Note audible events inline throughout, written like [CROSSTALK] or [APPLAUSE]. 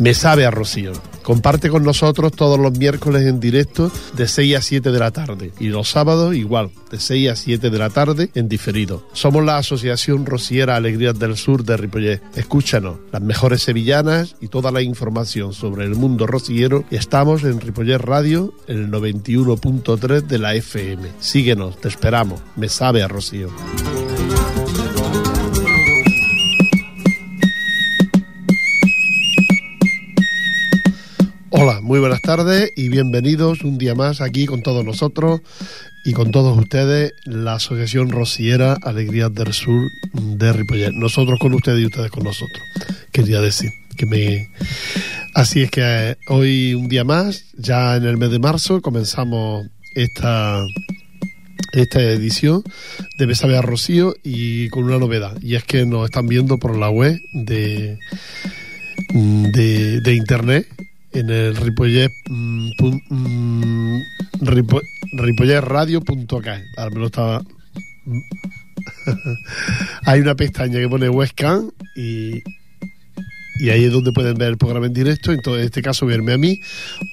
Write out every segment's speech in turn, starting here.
Me sabe a Rocío. Comparte con nosotros todos los miércoles en directo de 6 a 7 de la tarde y los sábados igual, de 6 a 7 de la tarde en diferido. Somos la Asociación Rociera Alegrías del Sur de Ripollet. Escúchanos, las mejores sevillanas y toda la información sobre el mundo rociero. Estamos en Ripollet Radio, el 91.3 de la FM. Síguenos, te esperamos. Me sabe a Rocío. Hola, muy buenas tardes y bienvenidos un día más aquí con todos nosotros y con todos ustedes, la Asociación Rociera Alegrías del Sur de Ripollet. Nosotros con ustedes y ustedes con nosotros, quería decir. que me Así es que eh, hoy un día más, ya en el mes de marzo, comenzamos esta esta edición de Besabe a Rocío y con una novedad, y es que nos están viendo por la web de, de, de internet en el Ripollet, estaba. Hay una pestaña que pone webcam y, y ahí es donde pueden ver el programa en directo. Entonces, en este caso, verme a mí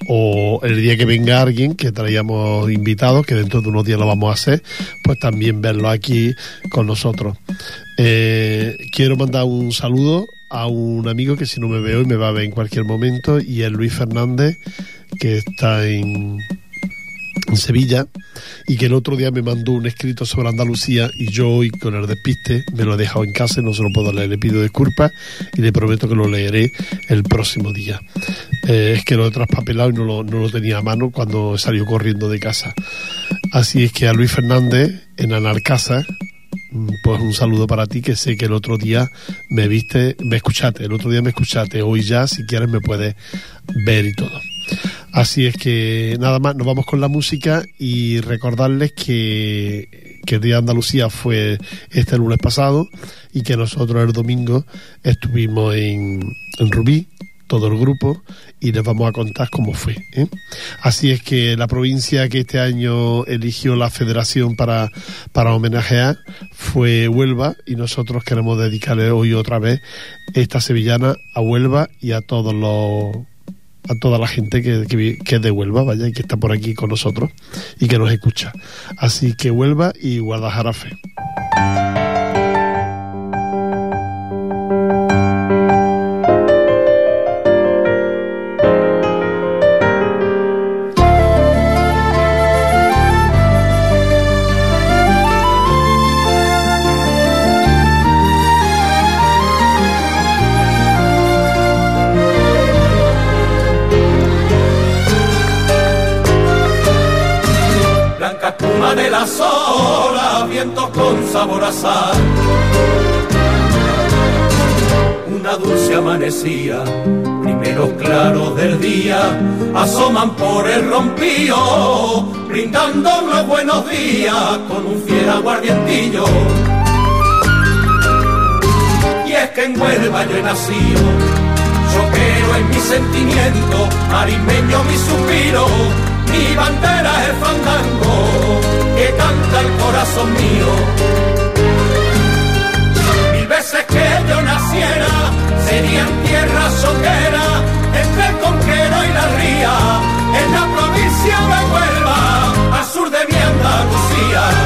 o el día que venga alguien que traíamos invitados, que dentro de unos días lo vamos a hacer, pues también verlo aquí con nosotros. Eh, quiero mandar un saludo a un amigo que si no me veo y me va a ver en cualquier momento y es Luis Fernández que está en, Sevilla y que el otro día me mandó un escrito sobre Andalucía y yo hoy con el despiste me lo he dejado en casa y no se lo puedo leer, le pido disculpas y le prometo que lo leeré el próximo día. Eh, es que lo he traspapelado y no lo, no lo tenía a mano cuando salió corriendo de casa. Así es que a Luis Fernández en Anarcasa pues un saludo para ti que sé que el otro día me viste, me escuchaste, el otro día me escuchaste, hoy ya si quieres me puedes ver y todo. Así es que nada más, nos vamos con la música y recordarles que, que el Día de Andalucía fue este lunes pasado y que nosotros el domingo estuvimos en, en Rubí, todo el grupo y les vamos a contar cómo fue. ¿eh? Así es que la provincia que este año eligió la federación para, para homenajear fue Huelva y nosotros queremos dedicarle hoy otra vez esta sevillana a Huelva y a todos los a toda la gente que, que, es de Huelva, vaya, y que está por aquí con nosotros y que nos escucha. Así que Huelva y Guadalajara Fe. De las olas, vientos con sabor a sal. Una dulce amanecía, primeros claros del día, asoman por el rompío, brindando buenos días con un fiel aguardientillo. Y es que en Huelva yo he nacido, choquero en mi sentimiento, marimeño mi suspiro, mi bandera es el fandango que canta el corazón mío. Mil veces que yo naciera, sería en tierra soquera, entre el conquero y la ría, en la provincia de Huelva, al sur de mi Andalucía.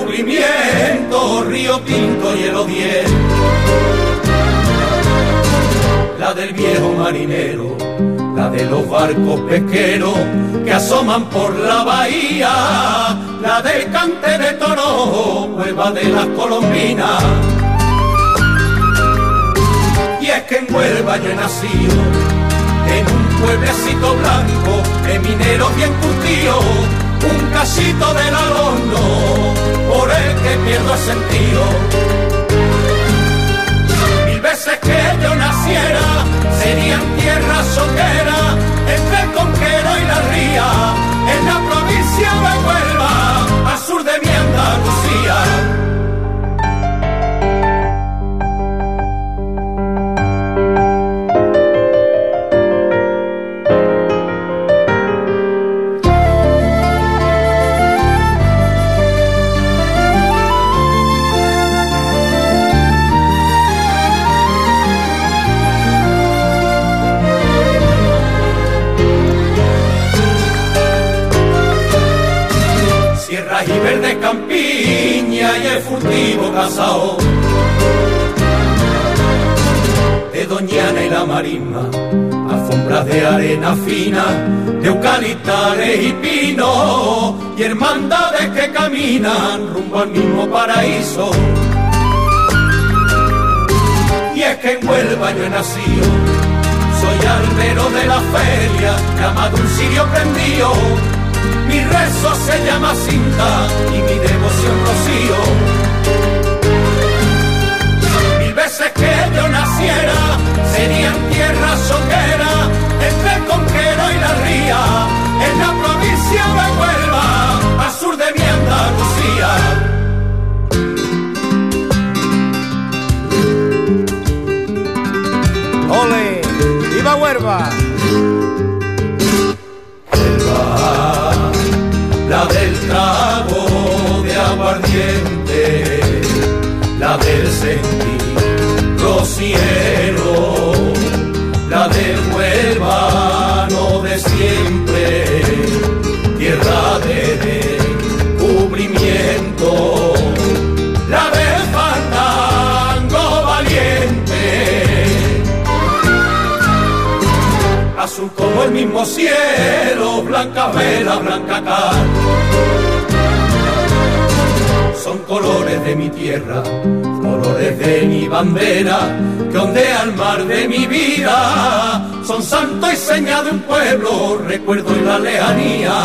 Descubrimiento, río Tinto y el Odiel. La del viejo marinero, la de los barcos pesqueros que asoman por la bahía, la del cante de toro, hueva de las colombinas. Y es que en Huelva yo he nacido, en un pueblecito blanco, de mineros bien cultivados tío, un casito del alumno, por el que pierdo el sentido. Mil veces que yo naciera, sería en tierra soquera, entre el conquero y la ría, en la provincia de Huelva, al sur de mi Andalucía. Furtivo casao de Doñana y la Marisma, alfombras de arena fina, de eucaliptales y pino, y hermandades que caminan rumbo al mismo paraíso. Y es que en Huelva yo he nacido, soy albero de la feria, llamado un sirio prendido mi rezo se llama cinta y mi devoción rocío. Mil veces que yo naciera, sería en tierra soquera, entre el conquero y la ría, en la provincia de Huelva, al sur de mi Andalucía. ¡Ole! ¡Viva Huelva! la del trago de aguardiente, la del sentir rociero, la del huelvano de siempre, tierra de cubrimiento, la del fandango valiente, azul como el mismo cielo, blanca vela, blanca son colores de mi tierra, colores de mi bandera, que ondea el mar de mi vida, son santo y seña de un pueblo, recuerdo y la lejanía.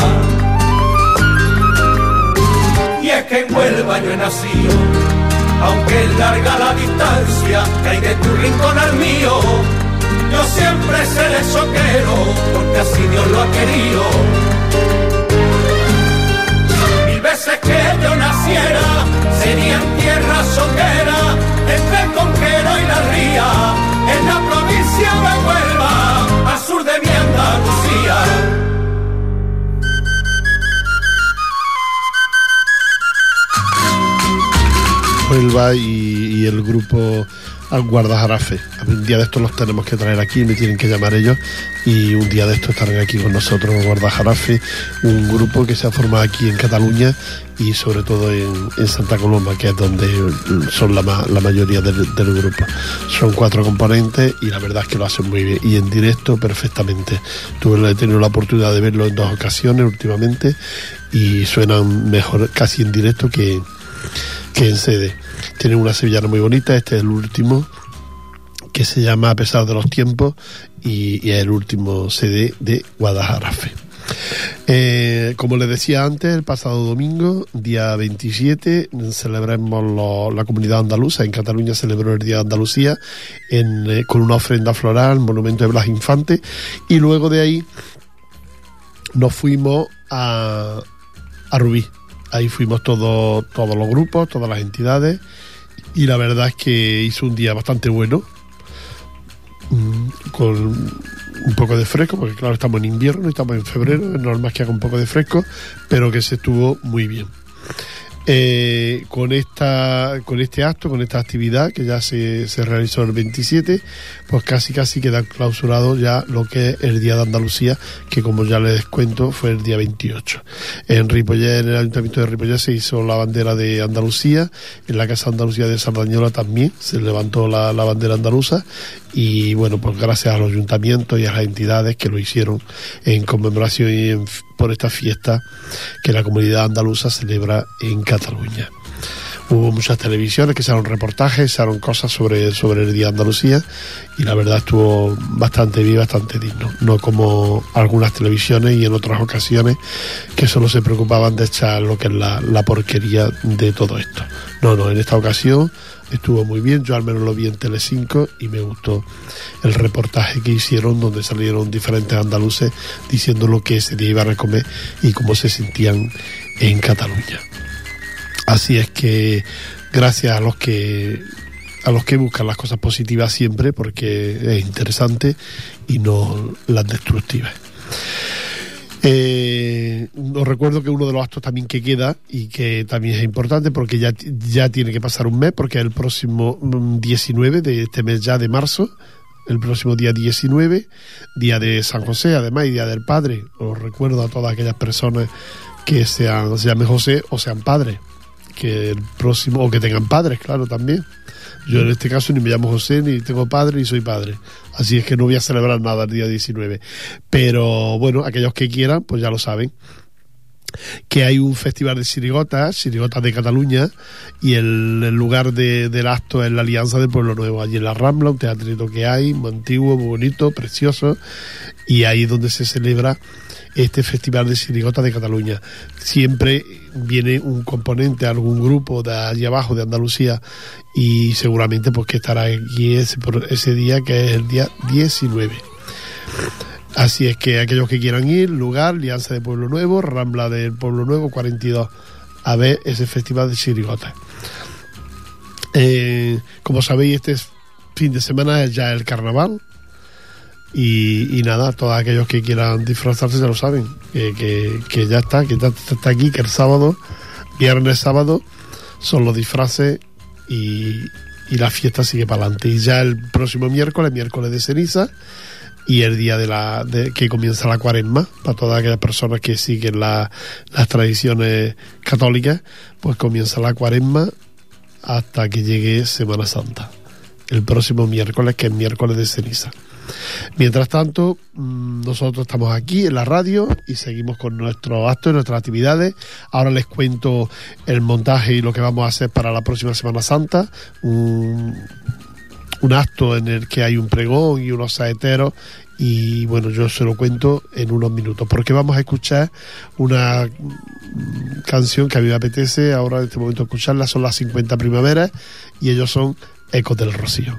Y es que en Huelva yo he nacido, aunque es larga la distancia que hay de tu rincón al mío, yo siempre seré soquero, porque así Dios lo ha querido Huelva y, y el grupo al guardajarafe. Un día de estos los tenemos que traer aquí, me tienen que llamar ellos y un día de estos estarán aquí con nosotros guardajarafe, un grupo que se ha formado aquí en Cataluña y sobre todo en, Santa Coloma, que es donde son la, la mayoría del, grupo. Son cuatro componentes y la verdad es que lo hacen muy bien y en directo perfectamente. Tuve he tenido la oportunidad de verlo en dos ocasiones últimamente y suenan mejor casi en directo que, que en sede. Tienen una sevillana muy bonita, este es el último, que se llama A pesar de los tiempos, y, es el último CD de Guadalajarafe. Eh, como les decía antes, el pasado domingo, día 27, celebramos la comunidad andaluza. En Cataluña celebró el Día de Andalucía eh, con una ofrenda floral, monumento de Blas Infante. Y luego de ahí nos fuimos a, a Rubí, Ahí fuimos todos, todos los grupos, todas las entidades y la verdad es que hizo un día bastante bueno mm, con un poco de fresco, porque claro, estamos en invierno, estamos en febrero, es normal que haga un poco de fresco, pero que se estuvo muy bien. Eh, con esta con este acto, con esta actividad que ya se, se, realizó el 27, pues casi casi queda clausurado ya lo que es el Día de Andalucía, que como ya les cuento fue el día 28. En Ripollet, en el Ayuntamiento de Ripollet se hizo la bandera de Andalucía, en la Casa Andalucía de Sardañola también se levantó la, la bandera andaluza y bueno, pues gracias a los ayuntamientos y a las entidades que lo hicieron en conmemoración y por esta fiesta que la comunidad andaluza celebra en Cataluña. Hubo muchas televisiones que hicieron reportajes, hicieron cosas sobre, sobre el Día de Andalucía y la verdad estuvo bastante bien, bastante digno. No como algunas televisiones y en otras ocasiones que solo se preocupaban de echar lo que es la, la porquería de todo esto. No, no, en esta ocasión estuvo muy bien, yo al menos lo vi en Telecinco y me gustó el reportaje que hicieron donde salieron diferentes andaluces diciendo lo que ese día iban a comer y cómo se sentían en Cataluña. Así es que gracias a los que a los que buscan las cosas positivas siempre porque es interesante y no las destructivas. Eh, os recuerdo que uno de los actos también que queda y que también es importante porque ya, ya tiene que pasar un mes porque el próximo 19 mm, de este mes ya de marzo el próximo día 19, día de San José, además, y día del Padre. Os recuerdo a todas aquellas personas que sean, se llamen José o sean padres que el próximo, o que tengan padres, claro, también. Yo en este caso ni me llamo José, ni tengo padre, ni soy padre. Así es que no voy a celebrar nada el día 19. Pero bueno, aquellos que quieran, pues ya lo saben. Que hay un festival de sirigotas, sirigotas de Cataluña, y el, lugar del acto es la Alianza del Pueblo Nuevo, allí en la Rambla, un teatrito que hay, muy antiguo, muy bonito, precioso, y ahí es donde se celebra este Festival de Sirigotas de Cataluña. Siempre viene un componente, algún grupo de allí abajo de Andalucía y seguramente pues que estará aquí ese, ese día que es el día 19. Así es que aquellos que quieran ir, lugar, Alianza de Pueblo Nuevo, Rambla del Pueblo Nuevo 42, a ver ese Festival de Sirigotas. Eh, como sabéis, este fin de semana es ya el carnaval, y, nada, todos aquellos que quieran disfrazarse ya lo saben, que, que, ya está, que ya está aquí, que el sábado, viernes, sábado, son los disfraces y, y la fiesta sigue para adelante. Y ya el próximo miércoles, miércoles de ceniza, y el día de la de, que comienza la cuaresma para todas aquellas personas que siguen las tradiciones católicas pues comienza la cuaresma hasta que llegue Semana Santa el próximo miércoles que es miércoles de ceniza Mientras tanto, mm, nosotros estamos aquí en la radio y seguimos con nuestros actos y nuestras actividades. Ahora les cuento el montaje y lo que vamos a hacer para la próxima Semana Santa. Un, acto en el que hay un pregón y unos saeteros y bueno, yo se lo cuento en unos minutos, porque vamos a escuchar una mm, canción que a mí me apetece ahora en este momento escucharla, son las 50 primaveras y ellos son Ecos del Rocío.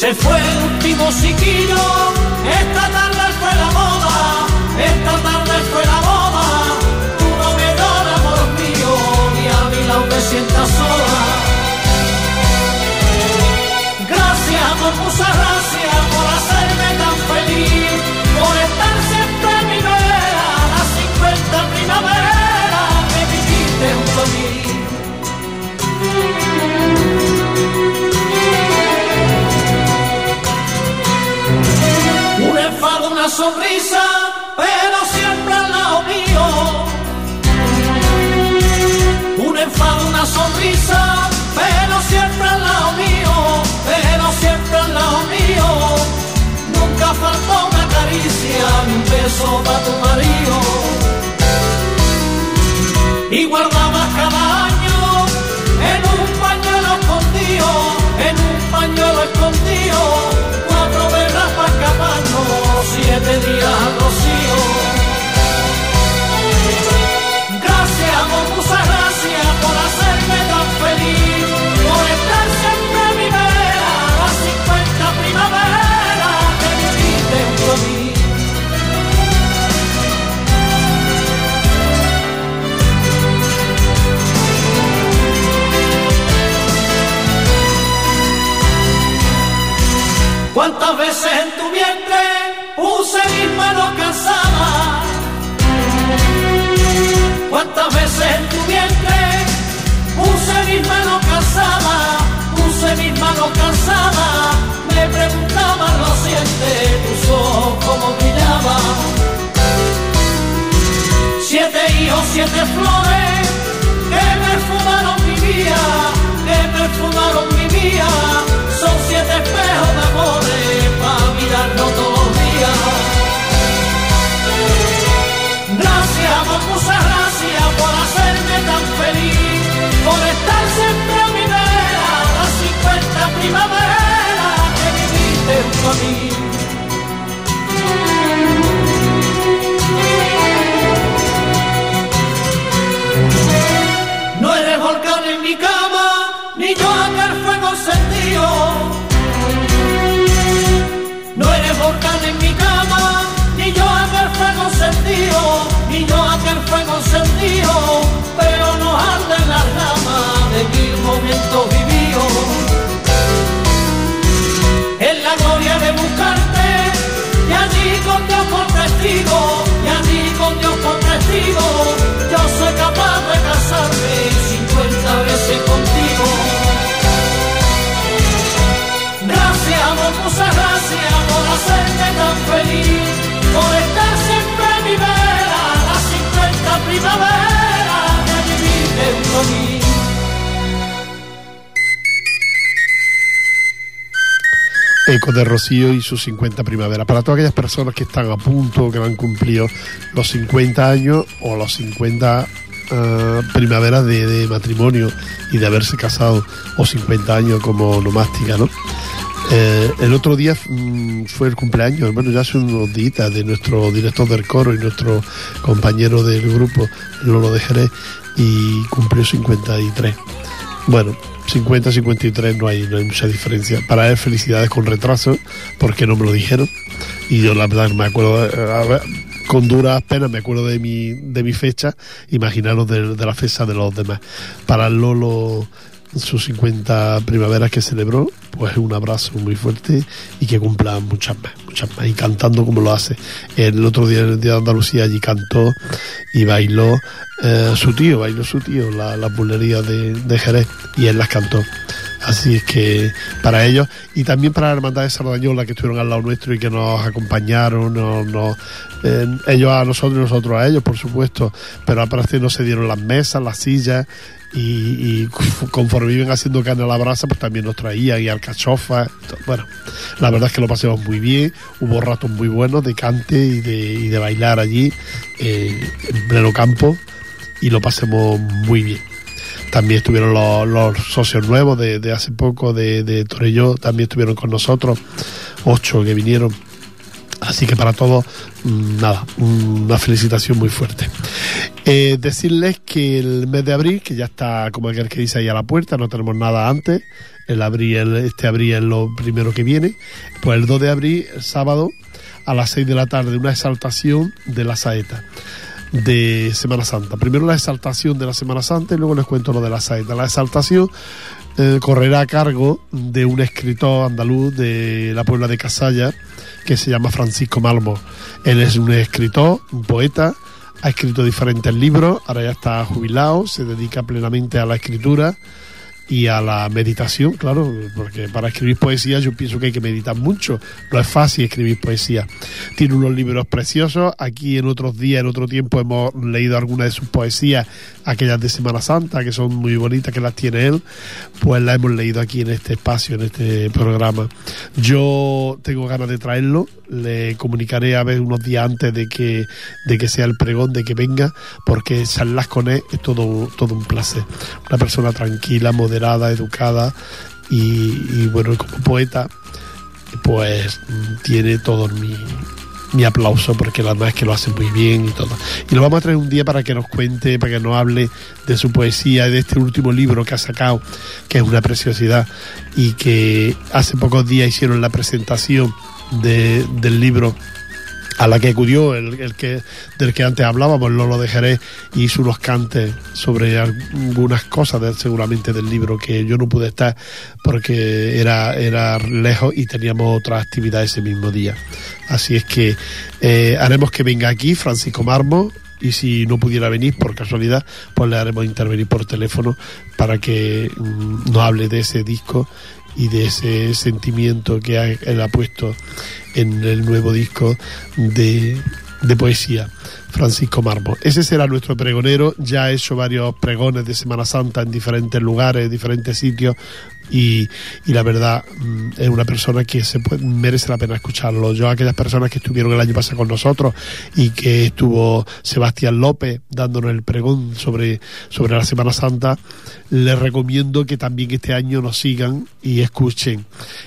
Se fue el último siquillo, esta tarde fue la moda, esta tarde fue la moda. Tú no me das amor mío, ni a mi lado me sientas sola. Gracias por muchas sonrisa, pero siempre al lado mío. Un enfado, una sonrisa, pero siempre al lado mío, pero siempre al lado mío. Nunca faltó una caricia, ni un beso para tu marido. Y guardabas ¿Cuántas veces en tu vientre puse mis manos cansadas? ¿Cuántas veces en tu vientre puse mis manos cansadas? Puse mis manos cansadas, me preguntaba lo siente, tus ojos como brillaban. Siete hijos, siete flores que perfumaron mi vida, que perfumaron mi vida para mirarnos todos por hacerme tan feliz, por estar siempre mi vera, las 50 primaveras que viviste junto a mí. Eco de Rocío y sus 50 primaveras. Para todas aquellas personas que están a punto, que han cumplido los 50 años o los 50 ah, primaveras de, de matrimonio y de haberse casado, o 50 años como onomástica, ¿no? Eh, el otro día mm, fue el cumpleaños, bueno, ya hace unos días de nuestro director del coro y nuestro compañero del grupo, Lolo de Jerez, y cumplió 53. Bueno, 50, 53 no hay, no hay mucha diferencia. Para él felicidades con retraso, porque no me lo dijeron. Y yo la verdad me acuerdo, eh, con duras penas me acuerdo de mi, de mi fecha, imaginaros de, de la fecha de los demás. Para Lolo sus 50 primaveras que celebró, pues un abrazo muy fuerte y que cumpla muchas más, muchas más, y cantando como lo hace. El otro día, el Día de Andalucía, allí cantó y bailó eh, su tío, bailó su tío, la, la de, de Jerez, y él las cantó. Así es que para ellos y también para la Hermandad de Sardañola que estuvieron al lado nuestro y que nos acompañaron, nos, nos, eh, ellos a nosotros y nosotros a ellos, por supuesto, pero al parecer no se dieron las mesas, las sillas y, y [LAUGHS] conforme viven haciendo carne a la brasa, pues también nos traían y alcachofas. Bueno, la verdad es que lo pasamos muy bien, hubo ratos muy buenos de cante y de, y de bailar allí eh, en pleno campo y lo pasemos muy bien. También estuvieron los, los socios nuevos de, de, hace poco de, de Torelló, también estuvieron con nosotros, ocho que vinieron. Así que para todos, nada, una felicitación muy fuerte. Eh, decirles que el mes de abril, que ya está como el que dice ahí a la puerta, no tenemos nada antes, el abril, este abril es lo primero que viene, pues el 2 de abril, el sábado, a las 6 de la tarde, una exaltación de la saeta de Semana Santa. Primero la exaltación de la Semana Santa y luego les cuento lo de la saeta. La exaltación eh, correrá a cargo de un escritor andaluz de la Puebla de Casalla que se llama Francisco Malmo. Él es un escritor, un poeta, ha escrito diferentes libros, ahora ya está jubilado, se dedica plenamente a la escritura y a la meditación, claro, porque para escribir poesía yo pienso que hay que meditar mucho, no es fácil escribir poesía. Tiene unos libros preciosos, aquí en otros días, en otro tiempo hemos leído algunas de sus poesías, aquellas de Semana Santa, que son muy bonitas, que las tiene él, pues las hemos leído aquí en este espacio, en este programa. Yo tengo ganas de traerlo, le comunicaré a ver unos días antes de que, de que sea el pregón, de que venga, porque charlas con él es todo, todo un placer. Una persona tranquila, educada y, bueno, como poeta, pues tiene todo mi, mi aplauso porque la verdad es que lo hace muy bien y todo. Y lo vamos a traer un día para que nos cuente, para que nos hable de su poesía de este último libro que ha sacado, que es una preciosidad y que hace pocos días hicieron la presentación de, del libro a la que acudió el, el, que del que antes hablábamos, Lolo de Jerez, y hizo unos cantes sobre algunas cosas seguramente del libro que yo no pude estar porque era, era lejos y teníamos otra actividad ese mismo día. Así es que eh, haremos que venga aquí Francisco Marmo, y si no pudiera venir por casualidad, pues le haremos intervenir por teléfono para que mm, nos hable de ese disco y de ese sentimiento que él ha puesto en el nuevo disco de, de poesía. Francisco Marmo. Ese será nuestro pregonero, ya ha hecho varios pregones de Semana Santa en diferentes lugares, en diferentes sitios, y, y la verdad mm, es una persona que se merece la pena escucharlo. Yo a aquellas personas que estuvieron el año pasado con nosotros y que estuvo Sebastián López dándonos el pregón sobre, sobre la Semana Santa, les recomiendo que también este año nos sigan y escuchen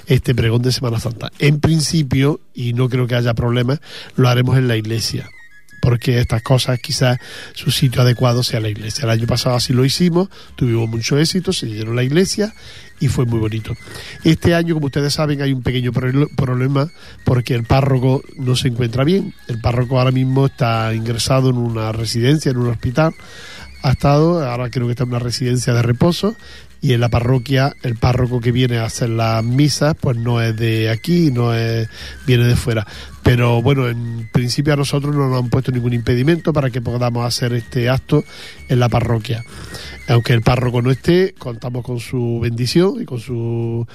este pregón de Semana Santa. En principio, y no creo que haya problemas, lo haremos en la iglesia porque estas cosas quizás su sitio adecuado sea la iglesia. El año pasado así lo hicimos, tuvimos mucho éxito, se llenó la iglesia y fue muy bonito. Este año, como ustedes saben, hay un pequeño problema porque el párroco no se encuentra bien. El párroco ahora mismo está ingresado en una residencia, en un hospital. Ha estado, ahora creo que está en una residencia de reposo y en la parroquia el párroco que viene a hacer las misas pues no es de aquí, no es viene de fuera. Pero bueno, en principio a nosotros no nos han puesto ningún impedimento para que podamos hacer este acto en la parroquia. Aunque el párroco no esté, contamos con su bendición y con su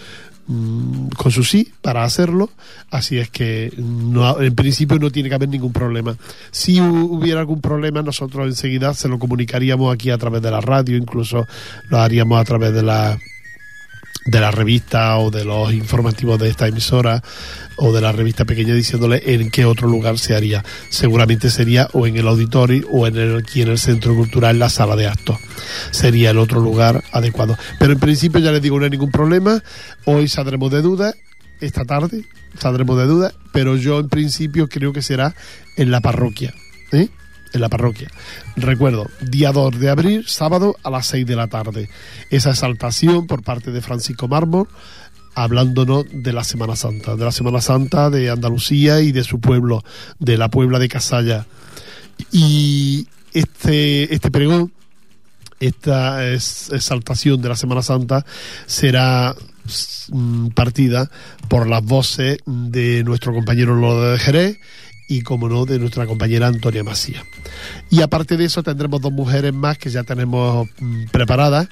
mm, con su sí para hacerlo, así es que no, en principio no tiene que haber ningún problema. Si hubiera algún problema, nosotros enseguida se lo comunicaríamos aquí a través de la radio, incluso lo haríamos a través de la de la revista o de los informativos de esta emisora o de la revista pequeña diciéndole en qué otro lugar se haría. Seguramente sería o en el auditorio o en el, aquí en el centro cultural, la sala de actos. Sería el otro lugar adecuado. Pero en principio ya les digo, no hay ningún problema. Hoy saldremos de dudas, esta tarde saldremos de dudas, pero yo en principio creo que será en la parroquia. ¿eh? En la parroquia. Recuerdo, día 2 de abril, sábado a las 6 de la tarde. Esa exaltación por parte de Francisco Mármol, hablándonos de la Semana Santa, de la Semana Santa de Andalucía y de su pueblo, de la Puebla de Casalla. Y este, este pregón, esta exaltación de la Semana Santa será mm, partida por las voces de nuestro compañero Lola de Jerez y, como no, de nuestra compañera Antonia Masía. Y aparte de eso, tendremos dos mujeres más que ya tenemos mm, preparadas,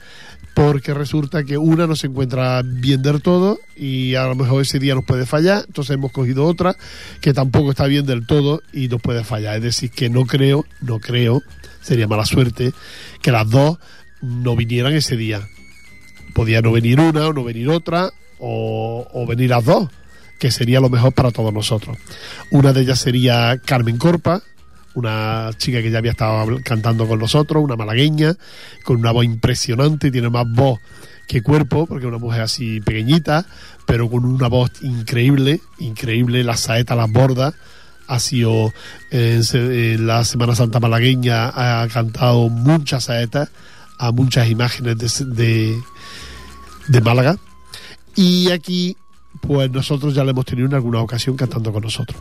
porque resulta que una no se encuentra bien del todo y a lo mejor ese día nos puede fallar, entonces hemos cogido otra que tampoco está bien del todo y nos puede fallar. Es decir, que no creo, no creo, sería mala suerte, que las dos no vinieran ese día. Podía no venir una o no venir otra, o, o venir las dos que sería lo mejor para todos nosotros. Una de ellas sería Carmen Corpa, una chica que ya había estado cantando con nosotros, una malagueña, con una voz impresionante, tiene más voz que cuerpo, porque es una mujer así pequeñita, pero con una voz increíble, increíble, las saetas las bordas. Ha sido en, la Semana Santa malagueña, ha cantado muchas saetas a muchas imágenes de, de Málaga. Y aquí pues nosotros ya le hemos tenido en alguna ocasión cantando con nosotros.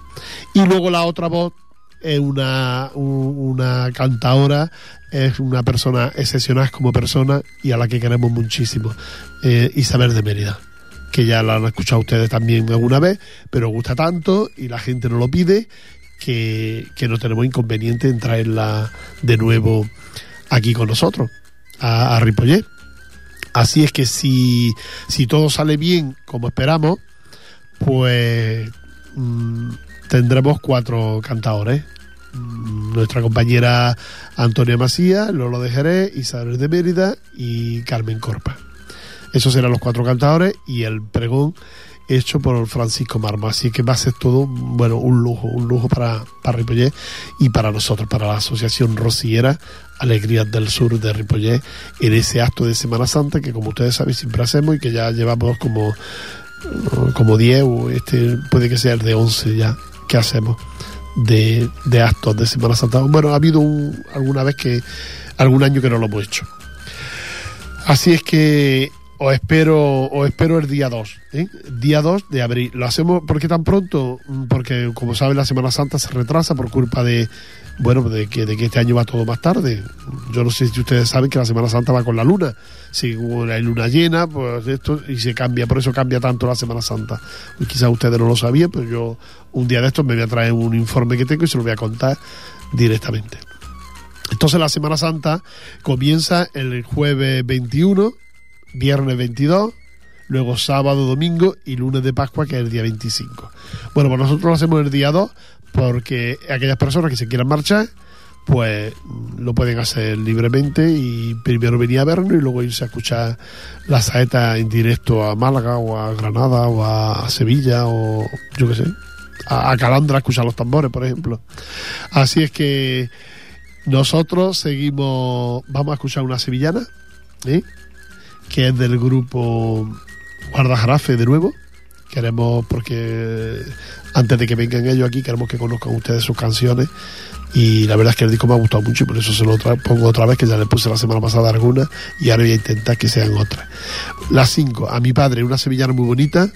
Y luego la otra voz es una, una cantadora, es una persona excepcional como persona y a la que queremos muchísimo, eh, Isabel de Mérida, que ya la han escuchado ustedes también alguna vez, pero gusta tanto y la gente nos lo pide que, no tenemos inconveniente en traerla de nuevo aquí con nosotros, a, a. Así es que si, si todo sale bien como esperamos, pues mm, tendremos cuatro cantadores. Mm, nuestra compañera Antonia Macías, Lolo de Jerez, Isabel de Mérida y Carmen Corpa. Esos serán los cuatro cantadores y el pregón hecho por Francisco Marmo. Así que va a ser todo, bueno, un lujo, un lujo para, para y para nosotros, para la Asociación Rociera Alegrías del Sur de Ripollet, en ese acto de Semana Santa que, como ustedes saben, siempre hacemos y que ya llevamos como, como 10 o este puede que sea el de 11 ya que hacemos de, de actos de Semana Santa. Bueno, ha habido alguna vez que, algún año que no lo hemos hecho. Así es que os espero, os espero el día 2, ¿eh? día 2 de abril. Lo hacemos porque tan pronto, mm, porque como saben la Semana Santa se retrasa por culpa de, bueno, de que, de que este año va todo más tarde. Yo no sé si ustedes saben que la Semana Santa va con la luna. Si hay luna llena, pues esto, y se cambia, por eso cambia tanto la Semana Santa. Y quizás ustedes no lo sabían, pero yo un día de estos me voy a traer un informe que tengo y se lo voy a contar directamente. Entonces la Semana Santa comienza el jueves 21, viernes 22, luego sábado, domingo y lunes de Pascua, que es el día 25. Bueno, pues nosotros lo hacemos el día 2 porque aquellas personas que se quieran marchar, pues lo pueden hacer libremente y primero venir a vernos y luego irse a escuchar la saeta en directo a Málaga o a Granada o a Sevilla o yo qué sé, a, a Calandra a escuchar los tambores, por ejemplo. Así es que nosotros seguimos, vamos a escuchar una sevillana, ¿eh? Que es del grupo Guardajarafe de nuevo. Queremos, porque antes de que vengan ellos aquí, queremos que conozcan ustedes sus canciones. Y la verdad es que el disco me ha gustado mucho y por eso se lo pongo otra vez, que ya le puse la semana pasada algunas y ahora voy a intentar que sean otras. Las cinco, a mi padre, una sevillana muy bonita,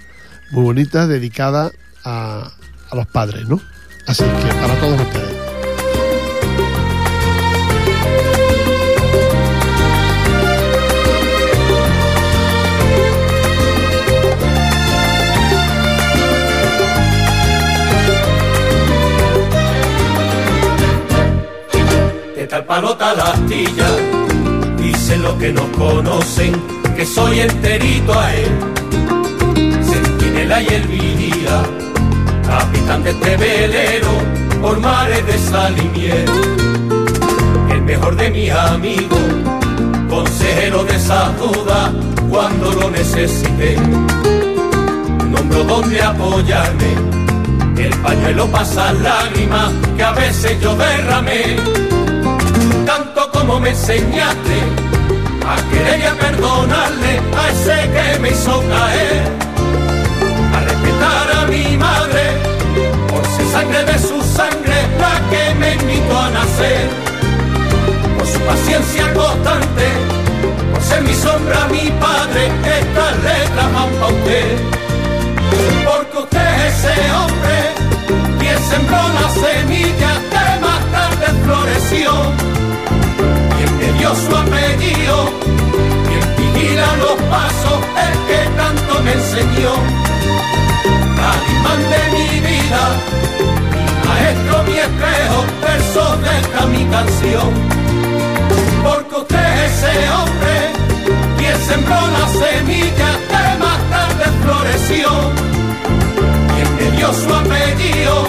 muy bonita, dedicada a, a los padres, ¿no? Así que para todos ustedes. Palota la astilla. Dicen los que nos conocen que soy enterito a él. Centinela y el vigía, capitán de este velero por mares de sal y. El mejor de mis amigos, consejero de esa duda cuando lo necesité. Nombro donde apoyarme, el pañuelo pasa lágrimas que a veces yo derramé como me enseñaste a querer y a perdonarle a ese que me hizo caer, a respetar a mi madre por ser sangre de su sangre la que me invitó a nacer, por su paciencia constante, por ser mi sombra, mi padre, estas letras van pa' usted, porque usted es ese hombre quien sembró la semilla que más tarde floreció quien me dio su apellido, quien vigila los pasos, el que tanto me enseñó. Calimán de mi vida, mi maestro, mi espejo, verso de esta mi canción. Porque usted es ese hombre, quien sembró la semilla que más tarde floreció. Quien me dio su apellido,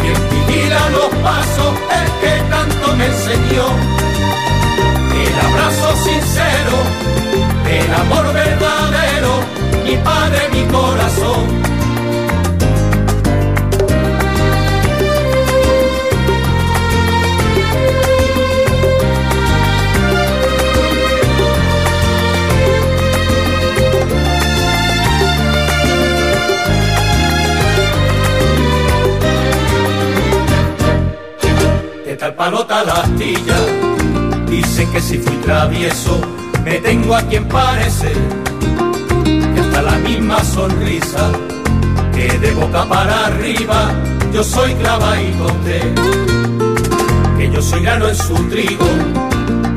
quien vigila los pasos, el que tanto me enseñó abrazo sincero, el amor verdadero, mi padre, mi corazón. De tal palota la astilla, Dicen que si travieso, me tengo a quien parece. Que hasta la misma sonrisa, que de boca para arriba, yo soy clavadito usted. Que yo soy grano en su trigo,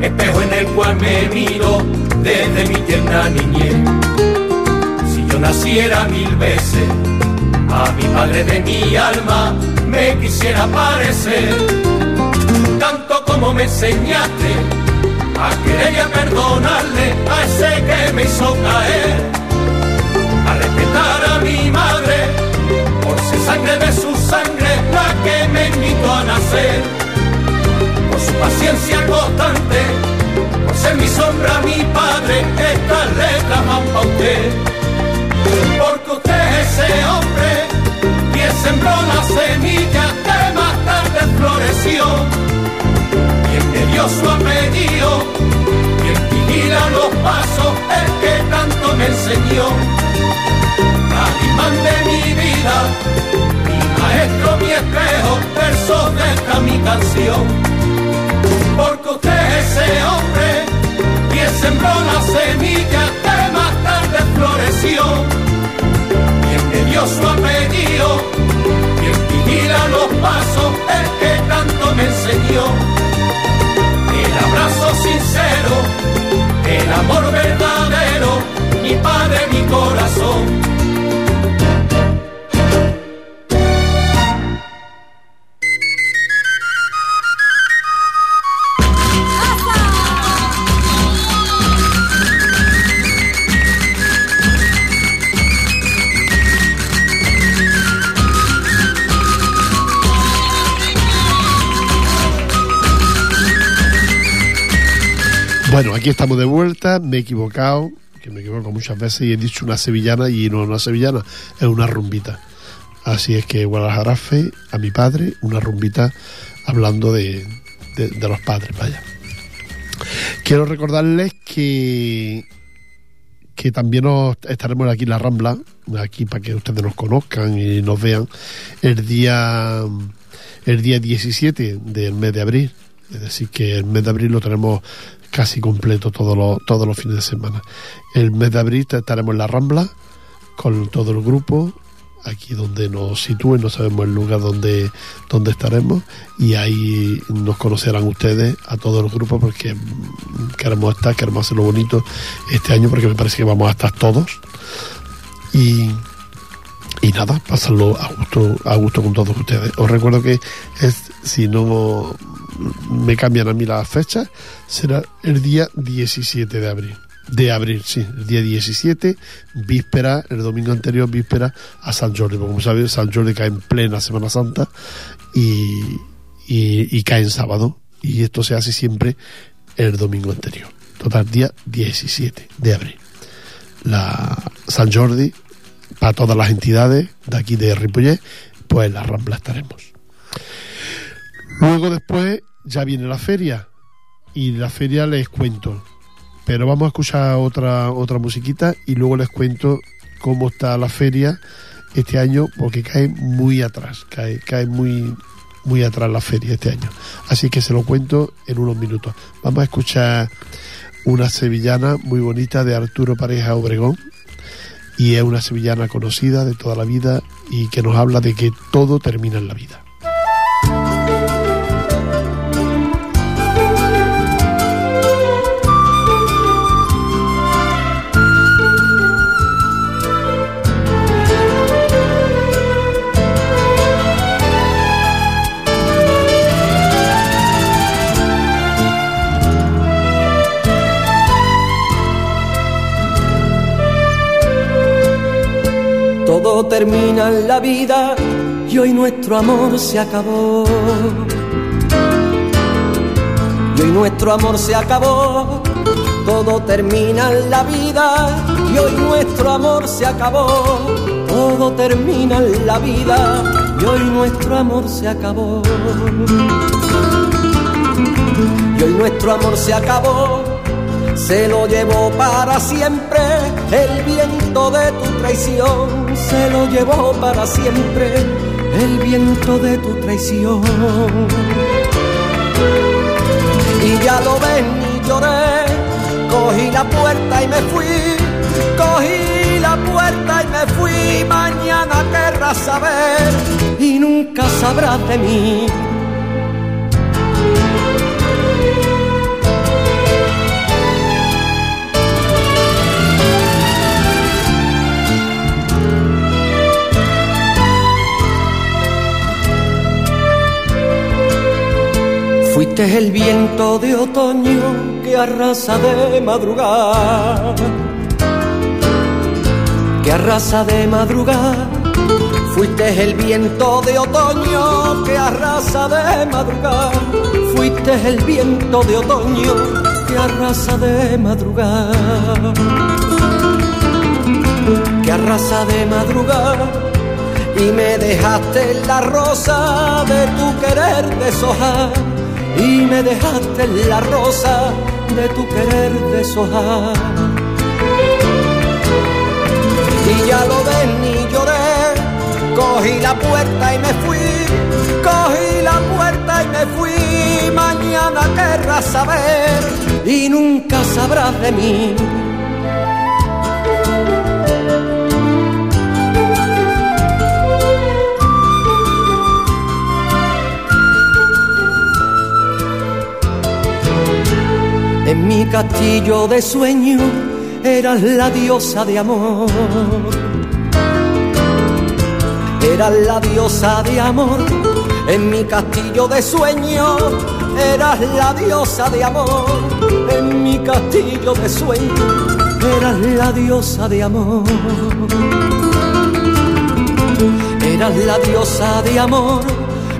espejo en el cual me miro desde mi tierna niñez. Si yo naciera mil veces, a mi padre de mi alma me quisiera parecer tanto como me enseñaste a querer y a perdonarle a ese que me hizo caer, a respetar a mi madre por ser sangre de su sangre la que me invitó a nacer, por su paciencia constante, por ser mi sombra, mi padre, estas letras van pa' usted, porque usted es ese hombre quien sembró la semilla que más tarde floreció. Quien me dio su apellido, enseñó. Calimán de mi vida, mi maestro, mi espejo, versos de esta mi canción. Porque usted es ese hombre, quien sembró la semilla que más tarde floreció. Quien me dio su apellido, quien vigila los pasos, el que tanto me enseñó el abrazo sincero, el amor verdadero, padre, mi corazón. Bueno, aquí estamos de vuelta, me he equivocado, que me equivoco muchas veces y he dicho una sevillana y no una sevillana, es una rumbita. Así es que Guadalajara fe a mi padre, una rumbita hablando de, de, de los padres, vaya. Quiero recordarles que que también nos estaremos aquí en la Rambla, aquí para que ustedes nos conozcan y nos vean, el día el día 17 del mes de abril. Es decir, que el mes de abril lo tenemos casi completo todos los, todos los fines de semana. El mes de abril estaremos en la Rambla con todo el grupo, aquí donde nos sitúen, no sabemos el lugar donde, donde estaremos y ahí nos conocerán ustedes a todo el grupo porque queremos estar, queremos hacerlo bonito este año porque me parece que vamos a estar todos y, y nada, pasarlo a gusto, a gusto con todos ustedes. Os recuerdo que es, si no me cambian a mí las fechas, será el día 17 de abril. De abril, sí, el día 17, víspera, el domingo anterior, víspera a San Jordi. Como sabéis, San Jordi cae en plena Semana Santa y cae en sábado. Y esto se hace siempre el domingo anterior. Total, día 17 de abril. La San Jordi, para todas las entidades de aquí de Ripollet, pues en la Rambla estaremos. Luego después ya viene la feria y la feria les cuento. Pero vamos a escuchar otra otra musiquita y luego les cuento cómo está la feria este año porque cae muy atrás, cae cae muy muy atrás la feria este año. Así que se lo cuento en unos minutos. Vamos a escuchar una sevillana muy bonita de Arturo Pareja Obregón y es una sevillana conocida de toda la vida y que nos habla de que todo termina en la vida. Termina la vida y hoy nuestro amor se acabó. Y hoy nuestro amor se acabó. Todo termina en la vida y hoy nuestro amor se acabó. Todo termina en la vida y hoy nuestro amor se acabó. Y hoy nuestro amor se acabó se lo llevó para siempre el viento de tu traición, se lo llevó para siempre el viento de tu traición. Y ya lo ven y lloré, cogí la puerta y me fui, cogí la puerta y me fui, mañana querrás saber y nunca sabrás de mí. Fuiste el viento de otoño que arrasa de madrugada, que arrasa de madrugada. Fuiste el viento de otoño que arrasa de madrugada. Fuiste el viento de otoño que arrasa de madrugada, que arrasa de madrugada y me dejaste la rosa de tu querer deshojar y me dejaste la rosa de tu querer deshojar. Y ya lo ven y lloré, cogí la puerta y me fui, cogí la puerta y me fui, mañana querrás saber y nunca sabrás de mí. Mi castillo de sueño eras la diosa de amor. Eras la diosa de amor. En mi castillo de sueño eras la diosa de amor. En mi castillo de sueño eras la diosa de amor. Eras la diosa de amor,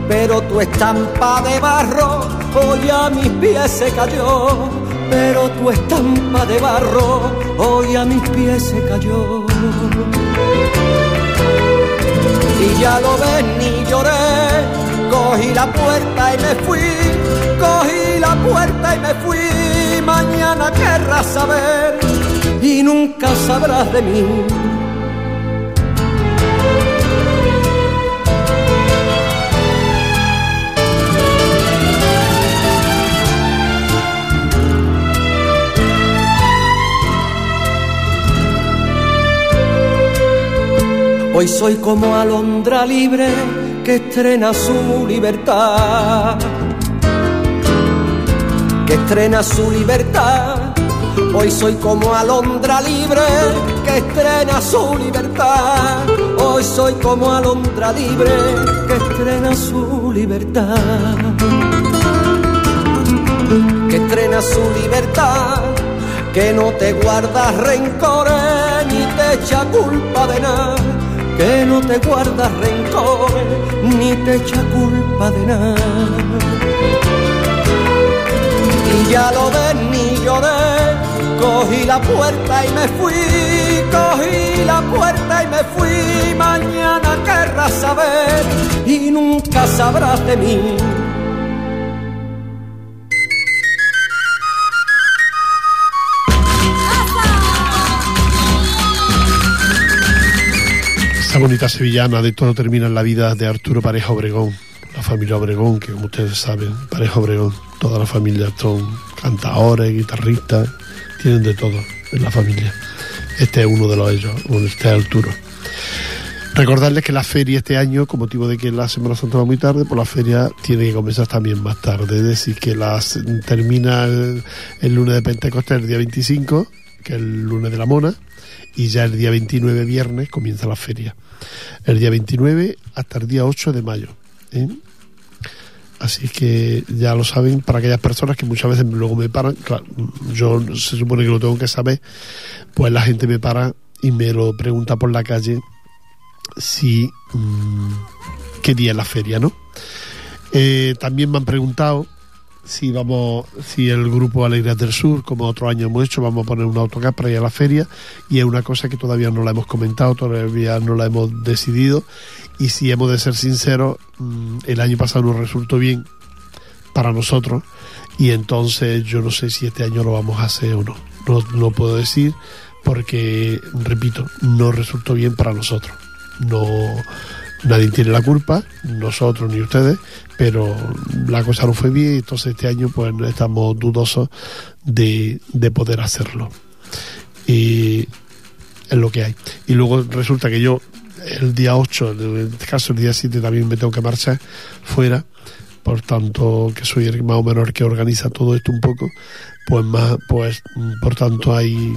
pero tu estampa de barro hoy a mis pies se cayó pero tu estampa de barro hoy a mis pies se cayó. Y ya lo ves, ni lloré, cogí la puerta y me fui, cogí la puerta y me fui, mañana querrás saber y nunca sabrás de mí. Hoy soy como alondra libre que estrena su libertad, que estrena su libertad. Hoy soy como alondra libre que estrena su libertad. Hoy soy como alondra libre que estrena su libertad. Que estrena su libertad, que no te guardas rencores ni te echa culpa de nada que no te guardas rencor ni te echa culpa de nada. Y ya lo ves ni lloré, cogí la puerta y me fui, cogí la puerta y me fui, mañana querrás saber y nunca sabrás de mí. Esta bonita sevillana de todo termina en la vida de Arturo Pareja Obregón, la familia Obregón, que como ustedes saben, Pareja Obregón, toda la familia son cantadores, guitarristas, tienen de todo en la familia. Este es uno de los ellos, este es Arturo. Recordarles que la feria este año, con motivo de que la Semana Santa va muy tarde, pues la feria tiene que comenzar también más tarde. Es decir, que las termina el, el lunes de Pentecostés, el día 25, que es el lunes de la Mona, y ya el día 29, viernes, comienza la feria. El día 29 hasta el día 8 de mayo. ¿eh? Así que ya lo saben, para aquellas personas que muchas veces luego me paran, claro, yo se supone que lo tengo que saber, pues la gente me para y me lo pregunta por la calle si mmm, qué día es la feria, ¿no? Eh, también me han preguntado si vamos, si el grupo Alegrías del Sur, como otro año hemos hecho, vamos a poner un autocar para ir a la feria y es una cosa que todavía no la hemos comentado, todavía no la hemos decidido y si hemos de ser sinceros, mmm, el año pasado nos resultó bien para nosotros y entonces yo no sé si este año lo vamos a hacer o no, no, no puedo decir porque, repito, no resultó bien para nosotros, no nadie tiene la culpa, nosotros ni ustedes, pero la cosa no fue bien, entonces este año pues estamos dudosos de, de poder hacerlo. Y es lo que hay. Y luego resulta que yo el día 8, en este caso el día 7 también me tengo que marchar fuera, por tanto que soy el más o menos el que organiza todo esto un poco, pues más, pues por tanto hay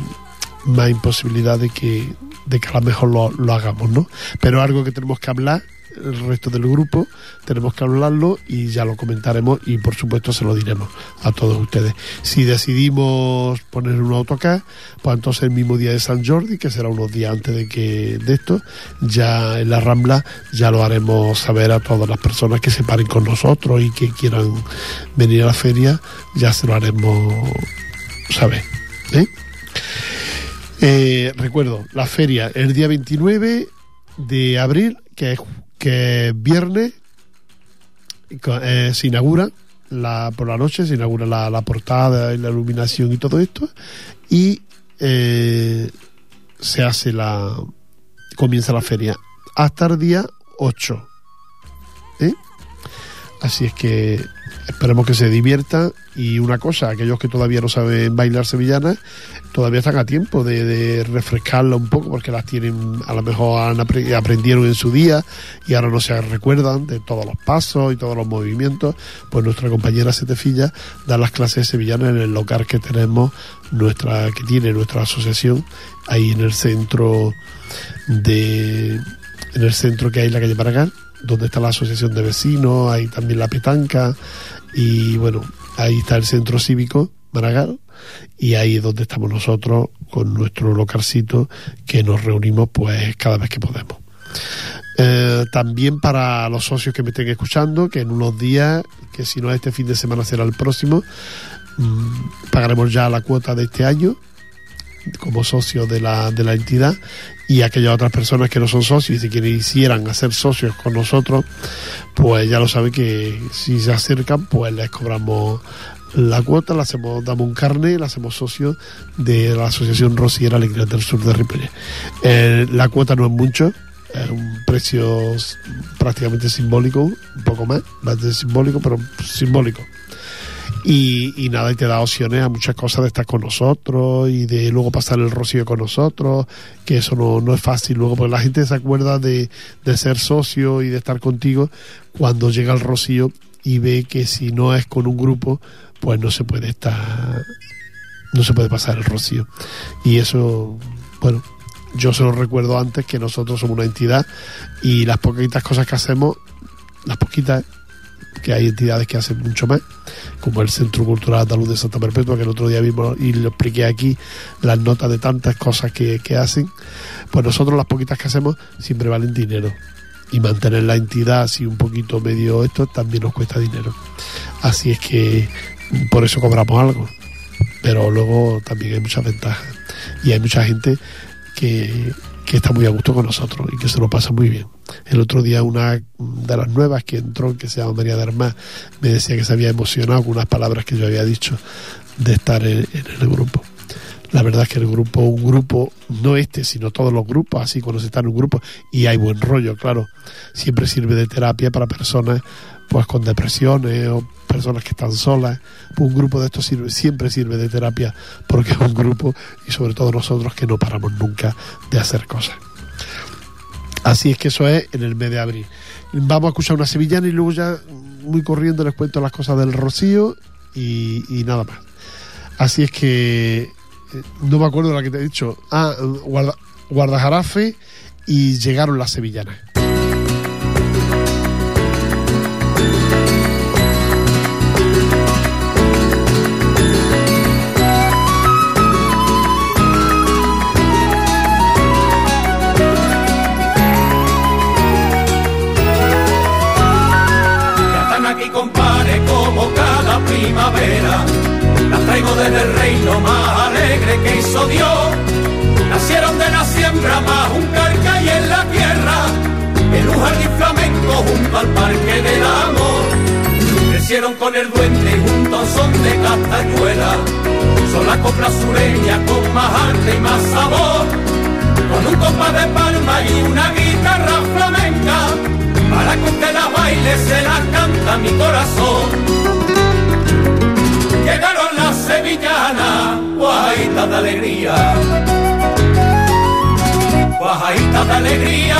más imposibilidad de que de que a lo mejor lo, lo, hagamos, ¿no? Pero algo que tenemos que hablar, el resto del grupo, tenemos que hablarlo y ya lo comentaremos y por supuesto se lo diremos a todos ustedes. Si decidimos poner un autocar, pues entonces el mismo día de San Jordi, que será unos días antes de que de esto, ya en la Rambla ya lo haremos saber a todas las personas que se paren con nosotros y que quieran venir a la feria, ya se lo haremos saber. ¿eh? Eh, recuerdo, la feria el día 29 de abril, que es, que es viernes, eh, se inaugura la, por la noche, se inaugura la, la, portada y la iluminación y todo esto, y eh, se hace la. comienza la feria hasta el día 8. ¿eh? Así es que esperemos que se diviertan y una cosa, aquellos que todavía no saben bailar sevillanas, todavía están a tiempo de, de refrescarla un poco porque las tienen, a lo mejor han, aprendieron en su día y ahora no se recuerdan de todos los pasos y todos los movimientos, pues nuestra compañera Setefilla da las clases sevillanas en el local que tenemos, nuestra que tiene nuestra asociación, ahí en el centro de en el centro que hay en la calle Maragall donde está la asociación de vecinos, hay también la petanca y bueno, ahí está el centro cívico Maragall y ahí es donde estamos nosotros con nuestro localcito que nos reunimos pues cada vez que podemos. Eh, también para los socios que me estén escuchando, que en unos días, que si no es este fin de semana será el próximo, mm, pagaremos ya la cuota de este año como socios de la, de la entidad y aquellas otras personas que no son socios y que quisieran hacer socios con nosotros, pues ya lo saben que si se acercan, pues les cobramos la cuota, la hacemos, damos un carnet, la hacemos socio de la Asociación Rosiera Alegría del Sur de Ripollet. Eh, la cuota no es mucho, es un precio prácticamente simbólico, un poco más, más de simbólico, pero simbólico. Y, nada, y te da opciones a muchas cosas de estar con nosotros y de luego pasar el rocío con nosotros, que eso no, no es fácil luego, porque la gente se acuerda de, de ser socio y de estar contigo cuando llega el rocío y ve que si no es con un grupo, pues no se puede estar, no se puede pasar el rocío. Y eso, bueno, yo se lo recuerdo antes que nosotros somos una entidad y las poquitas cosas que hacemos, las poquitas que hay entidades que hacen mucho más, como el Centro Cultural Andaluz de Santa Perpetua, que el otro día vimos y lo expliqué aquí, las notas de tantas cosas que, que hacen, pues nosotros las poquitas que hacemos siempre valen dinero. Y mantener la entidad así un poquito medio esto también nos cuesta dinero. Así es que por eso cobramos algo. Pero luego también hay muchas ventajas. Y hay mucha gente que, que está muy a gusto con nosotros y que se lo pasa muy bien. El otro día una de las nuevas que entró, que se llama María de Armás, me decía que se había emocionado con unas palabras que yo había dicho de estar en, el grupo. La verdad es que el grupo, un grupo, no este, sino todos los grupos, así cuando se está en un grupo, y hay buen rollo, claro, siempre sirve de terapia para personas pues con depresiones o personas que están solas. Un grupo de estos sirve, siempre sirve de terapia porque es un grupo y sobre todo nosotros que no paramos nunca de hacer cosas. Así es que eso es en el mes de abril. Vamos a escuchar una sevillana y luego ya muy corriendo les cuento las cosas del Rocío y, nada más. Así es que eh, no me acuerdo de la que te he dicho. Ah, guarda, guardajarafe y llegaron las sevillanas. Primavera. Las traigo desde el reino más alegre que hizo Dios. Nacieron de la siembra más un carca y en la tierra. En un jardín flamenco junto al parque del amor. Crecieron con el duende y juntos son de castañuela. Son la copla sureña con más arte y más sabor. Con un compás de palma y una guitarra flamenca. Para que usted la baile se la canta mi corazón llegaron las sevillanas, guajaitas de alegría. Guajaitas de alegría,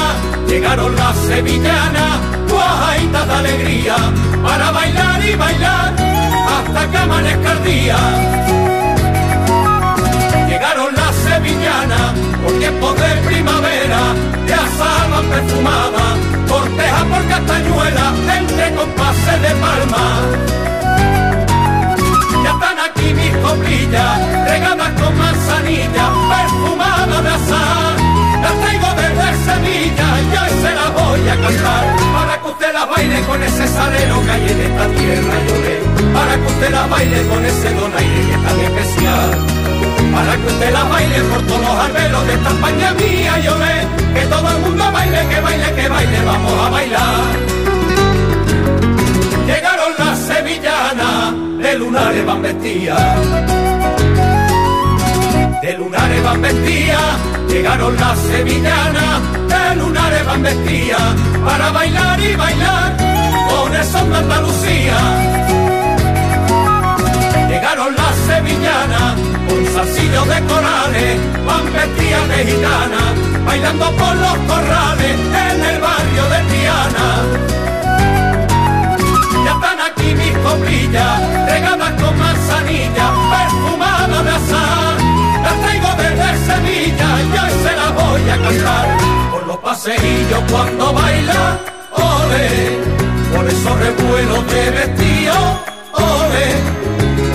llegaron las sevillanas, guajaitas de alegría, para bailar y bailar hasta que amanezca. Llegaron las sevillanas, por tiempo de primavera, de asaban perfumada, corteja por castañuela, entre compases de palma coplillas, regadas con manzanilla, perfumadas de azar. Las traigo desde Sevilla y hoy se las voy a cantar. Para que usted las baile con ese salero que hay en esta tierra lloré. Para que usted las baile con ese donaire que es tan especial. Para que usted la baile por todos los arbelos de esta España mía lloré. Que todo el mundo baile, que baile, que baile, vamos a bailar. Llegaron las sevillanas de lunares van vestidas. De lunares van vestidas, llegaron las sevillanas, de lunares van vestidas, para bailar y bailar con el son de Andalucía. Llegaron las sevillanas, con salsillos de corales, van vestidas de gitana, bailando por los corrales en el barrio de están coplillas, regadas con manzanilla, perfumadas de azar. Las traigo desde Sevilla y hoy se las voy a cantar. Por los paseillos cuando baila, ole, por esos revuelos de vestido, ole,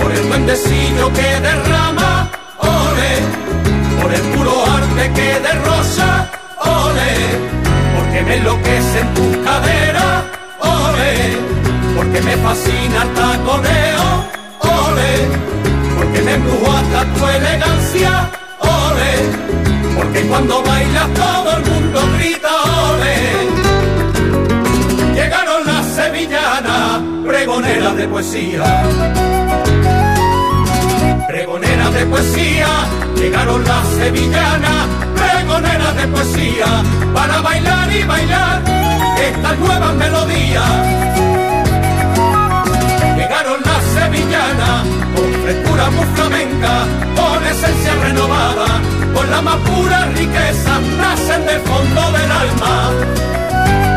por el duendecillo que derrama, ole, por el puro arte que de rosa, ole, porque me enloquece en tu cadera, ole porque me fascina el taconeo, ole, porque me embrujo hasta tu elegancia, ole, porque cuando bailas todo el mundo grita, ole. Llegaron las sevillanas, pregoneras de poesía. Pregoneras de poesía, llegaron las sevillanas, pregoneras de poesía, para bailar y bailar estas nuevas melodías llegaron las sevillanas, con frescura muy flamenca, con esencia renovada, con la más pura riqueza, nacen del fondo del alma.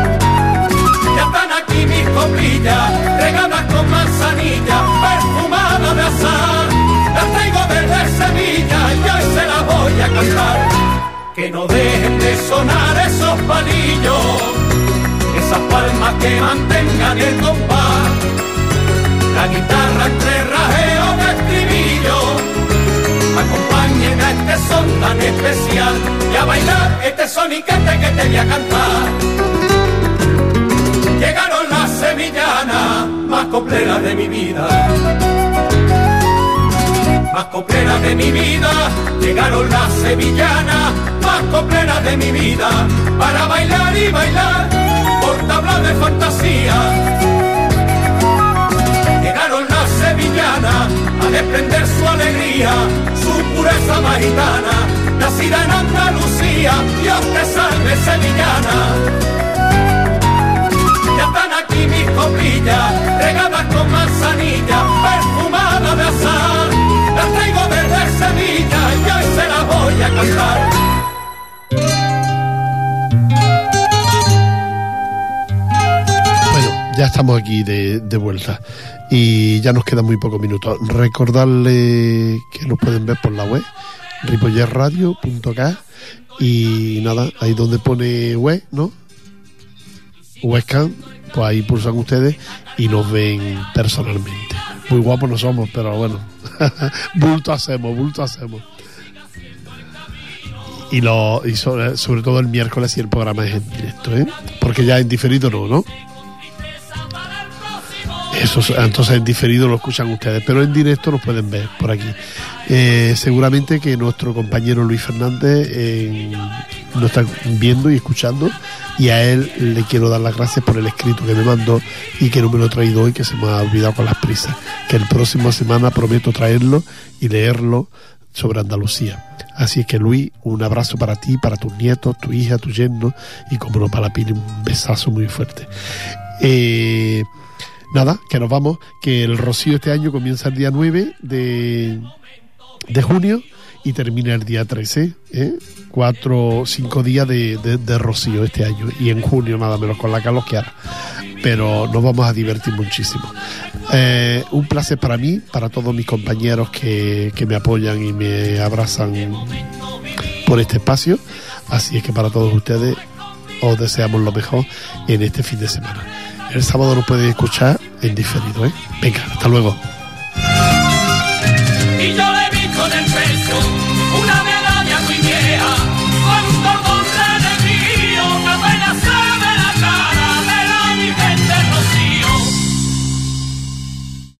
Y a bailar este soniquete que te voy a cantar. Llegaron las sevillanas más copleras de mi vida. Más copleras de mi vida, llegaron las sevillanas, más copleras de mi vida, para bailar y bailar por tabla de fantasía a desprender su alegría, su pureza magitana, nacida en Andalucía, Dios te salve sevillana. Ya están aquí mis copillas, regadas con manzanilla, perfumadas de azar, las traigo desde Sevilla y hoy se las voy a cantar. Ya estamos aquí de, de, vuelta y ya nos quedan muy pocos minutos. Recordarle que nos pueden ver por la web ripollerradio.k y nada, ahí donde pone web, ¿no? Webcam, pues ahí pulsan ustedes y nos ven personalmente. Muy guapos no somos, pero bueno, [LAUGHS] bulto hacemos, bulto hacemos. Y, lo, y sobre, todo el miércoles y el programa es en directo, ¿eh? Porque ya en diferido no, ¿no? Entonces en diferido lo escuchan ustedes, pero en directo nos pueden ver por aquí. Eh, seguramente que nuestro compañero Luis Fernández eh, está viendo y escuchando y a él le quiero dar las gracias por el escrito que me mandó y que no me lo he traído hoy, que se me ha olvidado con las prisas. Que el próximo semana prometo traerlo y leerlo sobre Andalucía. Así que Luis, un abrazo para ti, para tus nietos, tu hija, tu yerno y como no para un besazo muy fuerte. Eh, nada, que nos vamos, que el Rocío este año comienza el día 9 de, de junio y termina el día 13, ¿eh? cuatro, cinco días de, de, Rocío este año y en junio nada menos con la Carlos hará pero nos vamos a divertir muchísimo. Eh, un placer para mí, para todos mis compañeros que, que me apoyan y me abrazan por este espacio, así es que para todos ustedes os deseamos lo mejor en este fin de semana. El sábado lo pueden escuchar en diferido, ¿eh? Venga, hasta luego.